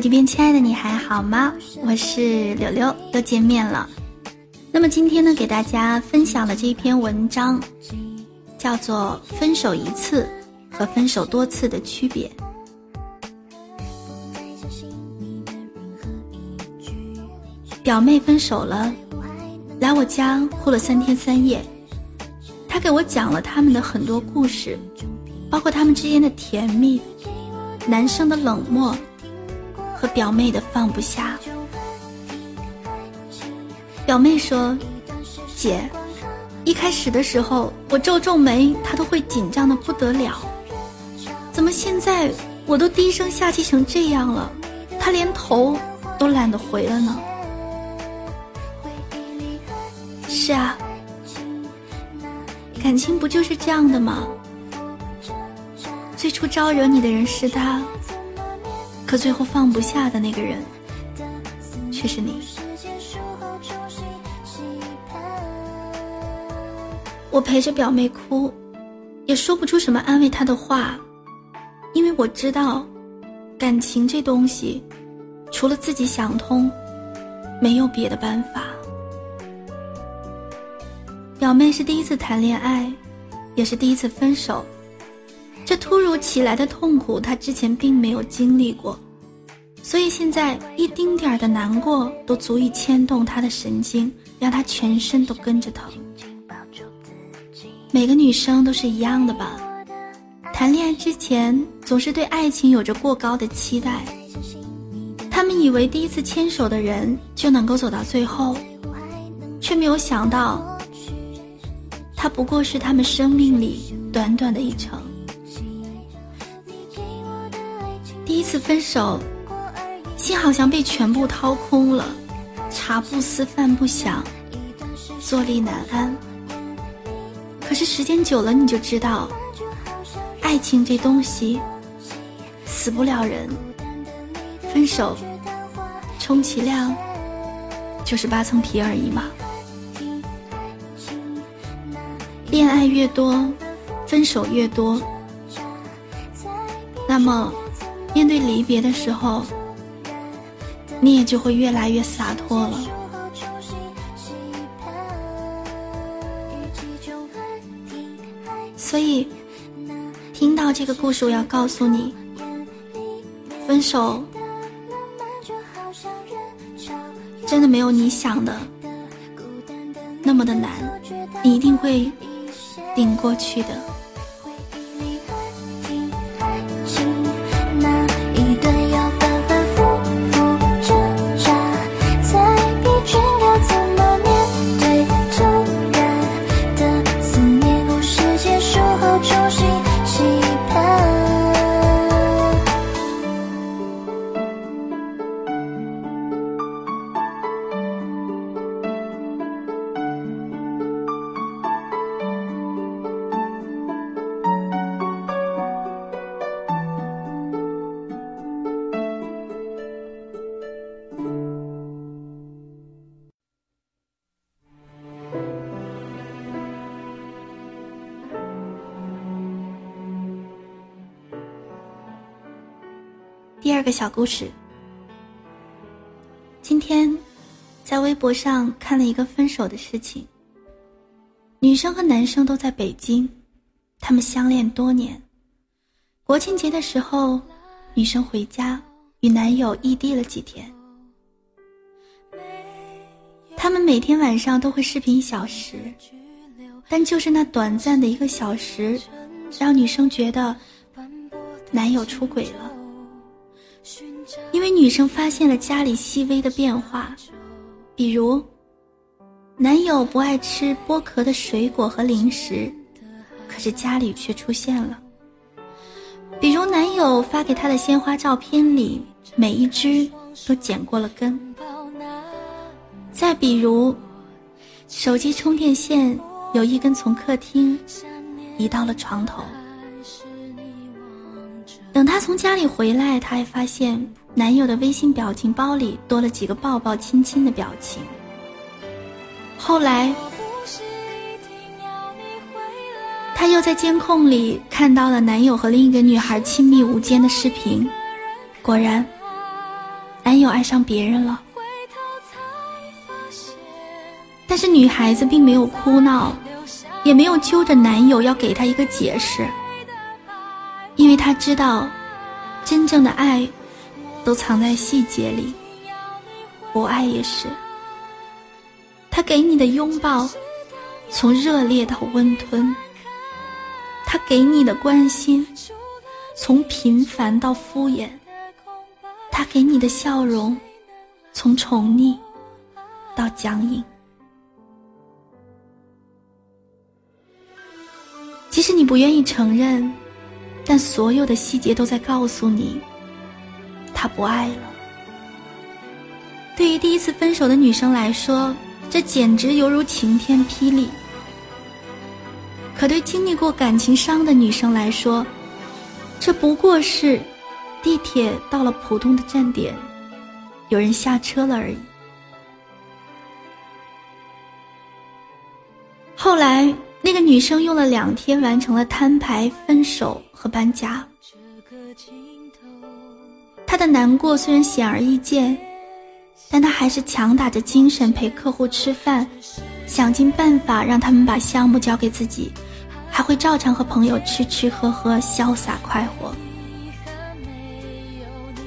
手机边亲爱的你还好吗？我是柳柳，又见面了。那么今天呢，给大家分享的这一篇文章，叫做《分手一次和分手多次的区别》。表妹分手了，来我家哭了三天三夜。她给我讲了他们的很多故事，包括他们之间的甜蜜，男生的冷漠。和表妹的放不下。表妹说：“姐，一开始的时候我皱皱眉，她都会紧张的不得了。怎么现在我都低声下气成这样了，她连头都懒得回了呢？”是啊，感情不就是这样的吗？最初招惹你的人是他。可最后放不下的那个人，却是你。我陪着表妹哭，也说不出什么安慰她的话，因为我知道，感情这东西，除了自己想通，没有别的办法。表妹是第一次谈恋爱，也是第一次分手。这突如其来的痛苦，他之前并没有经历过，所以现在一丁点儿的难过都足以牵动他的神经，让他全身都跟着疼。每个女生都是一样的吧？谈恋爱之前总是对爱情有着过高的期待，他们以为第一次牵手的人就能够走到最后，却没有想到，他不过是他们生命里短短的一程。一次分手，心好像被全部掏空了，茶不思饭不想，坐立难安。可是时间久了，你就知道，爱情这东西死不了人。分手，充其量就是扒层皮而已嘛。恋爱越多，分手越多，那么。面对离别的时候，你也就会越来越洒脱了。所以，听到这个故事，我要告诉你，分手真的没有你想的那么的难，你一定会顶过去的。二个小故事。今天，在微博上看了一个分手的事情。女生和男生都在北京，他们相恋多年。国庆节的时候，女生回家与男友异地了几天。他们每天晚上都会视频一小时，但就是那短暂的一个小时，让女生觉得男友出轨了。因为女生发现了家里细微的变化，比如，男友不爱吃剥壳的水果和零食，可是家里却出现了；比如男友发给她的鲜花照片里，每一只都剪过了根；再比如，手机充电线有一根从客厅移到了床头。等她从家里回来，她还发现男友的微信表情包里多了几个抱抱亲亲的表情。后来，他又在监控里看到了男友和另一个女孩亲密无间的视频，果然，男友爱上别人了。但是女孩子并没有哭闹，也没有揪着男友要给他一个解释，因为她知道，真正的爱都藏在细节里。不爱也是，他给你的拥抱，从热烈到温吞；他给你的关心，从平凡到敷衍；他给你的笑容，从宠溺到僵硬。即使你不愿意承认，但所有的细节都在告诉你，他不爱了。对于第一次分手的女生来说，这简直犹如晴天霹雳。可对经历过感情伤的女生来说，这不过是地铁到了普通的站点，有人下车了而已。后来。那个女生用了两天完成了摊牌、分手和搬家。她的难过虽然显而易见，但她还是强打着精神陪客户吃饭，想尽办法让他们把项目交给自己，还会照常和朋友吃吃喝喝，潇洒快活。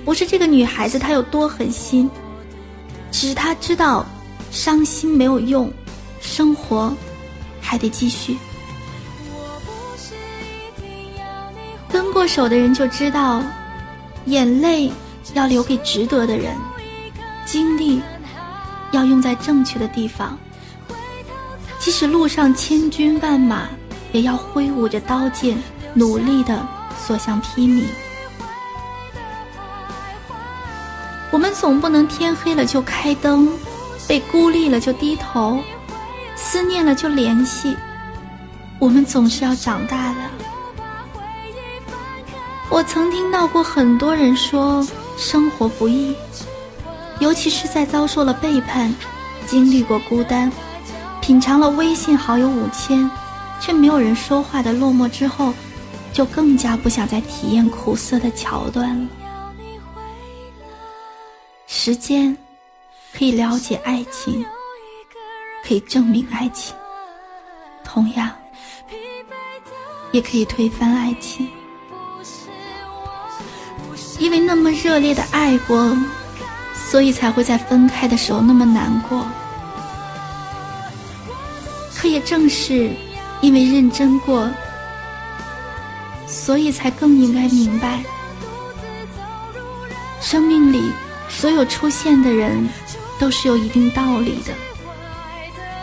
不是这个女孩子她有多狠心，只是她知道，伤心没有用，生活。还得继续。分过手的人就知道，眼泪要留给值得的人，精力要用在正确的地方。即使路上千军万马，也要挥舞着刀剑，努力的所向披靡。我们总不能天黑了就开灯，被孤立了就低头。思念了就联系，我们总是要长大的。我曾听到过很多人说生活不易，尤其是在遭受了背叛、经历过孤单、品尝了微信好友五千却没有人说话的落寞之后，就更加不想再体验苦涩的桥段了。时间可以了解爱情。可以证明爱情，同样也可以推翻爱情。因为那么热烈的爱过，所以才会在分开的时候那么难过。可也正是因为认真过，所以才更应该明白，生命里所有出现的人，都是有一定道理的。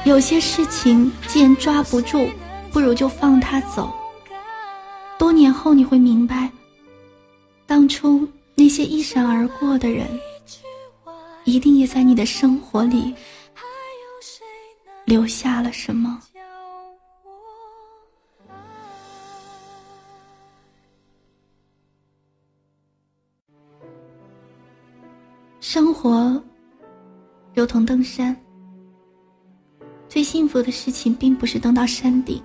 有些事情既然抓不住，不如就放他走。多年后你会明白，当初那些一闪而过的人，一定也在你的生活里留下了什么。生活如同登山。最幸福的事情并不是登到山顶，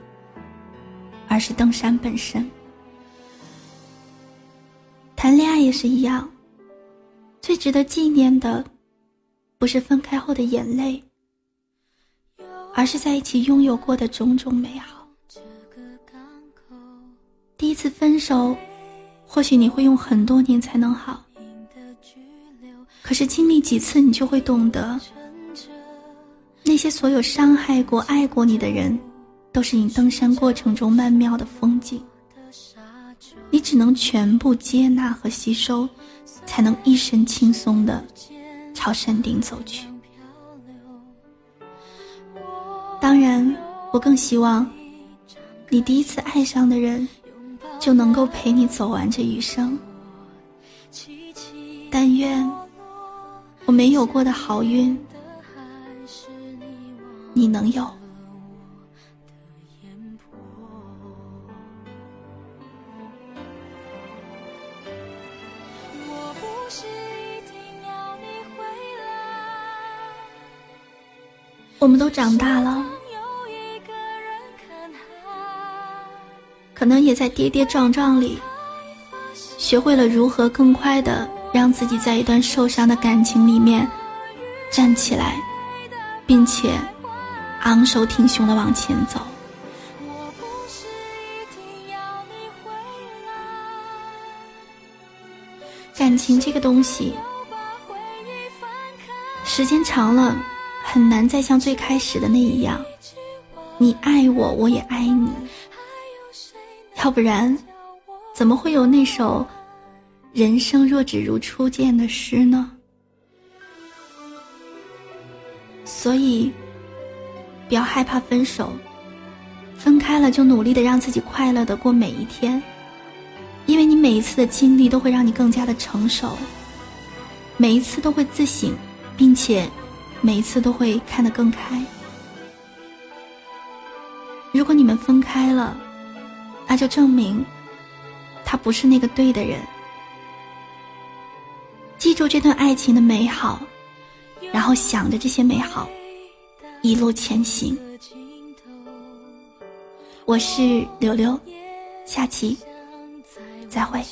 而是登山本身。谈恋爱也是一样，最值得纪念的，不是分开后的眼泪，而是在一起拥有过的种种美好。第一次分手，或许你会用很多年才能好，可是经历几次，你就会懂得。那些所有伤害过、爱过你的人，都是你登山过程中曼妙的风景。你只能全部接纳和吸收，才能一身轻松的朝山顶走去。当然，我更希望你第一次爱上的人，就能够陪你走完这余生。但愿我没有过的好运。你能有？我们都长大了，可能也在跌跌撞撞里，学会了如何更快的让自己在一段受伤的感情里面站起来，并且昂首挺胸的往前走。感情这个东西，时间长了，很难再像最开始的那一样，你爱我，我也爱你。要不然，怎么会有那首“人生若只如初见”的诗呢？所以，不要害怕分手，分开了就努力的让自己快乐的过每一天。因为你每一次的经历都会让你更加的成熟，每一次都会自省，并且每一次都会看得更开。如果你们分开了，那就证明他不是那个对的人。记住这段爱情的美好，然后想着这些美好，一路前行。我是柳柳，下期。再会。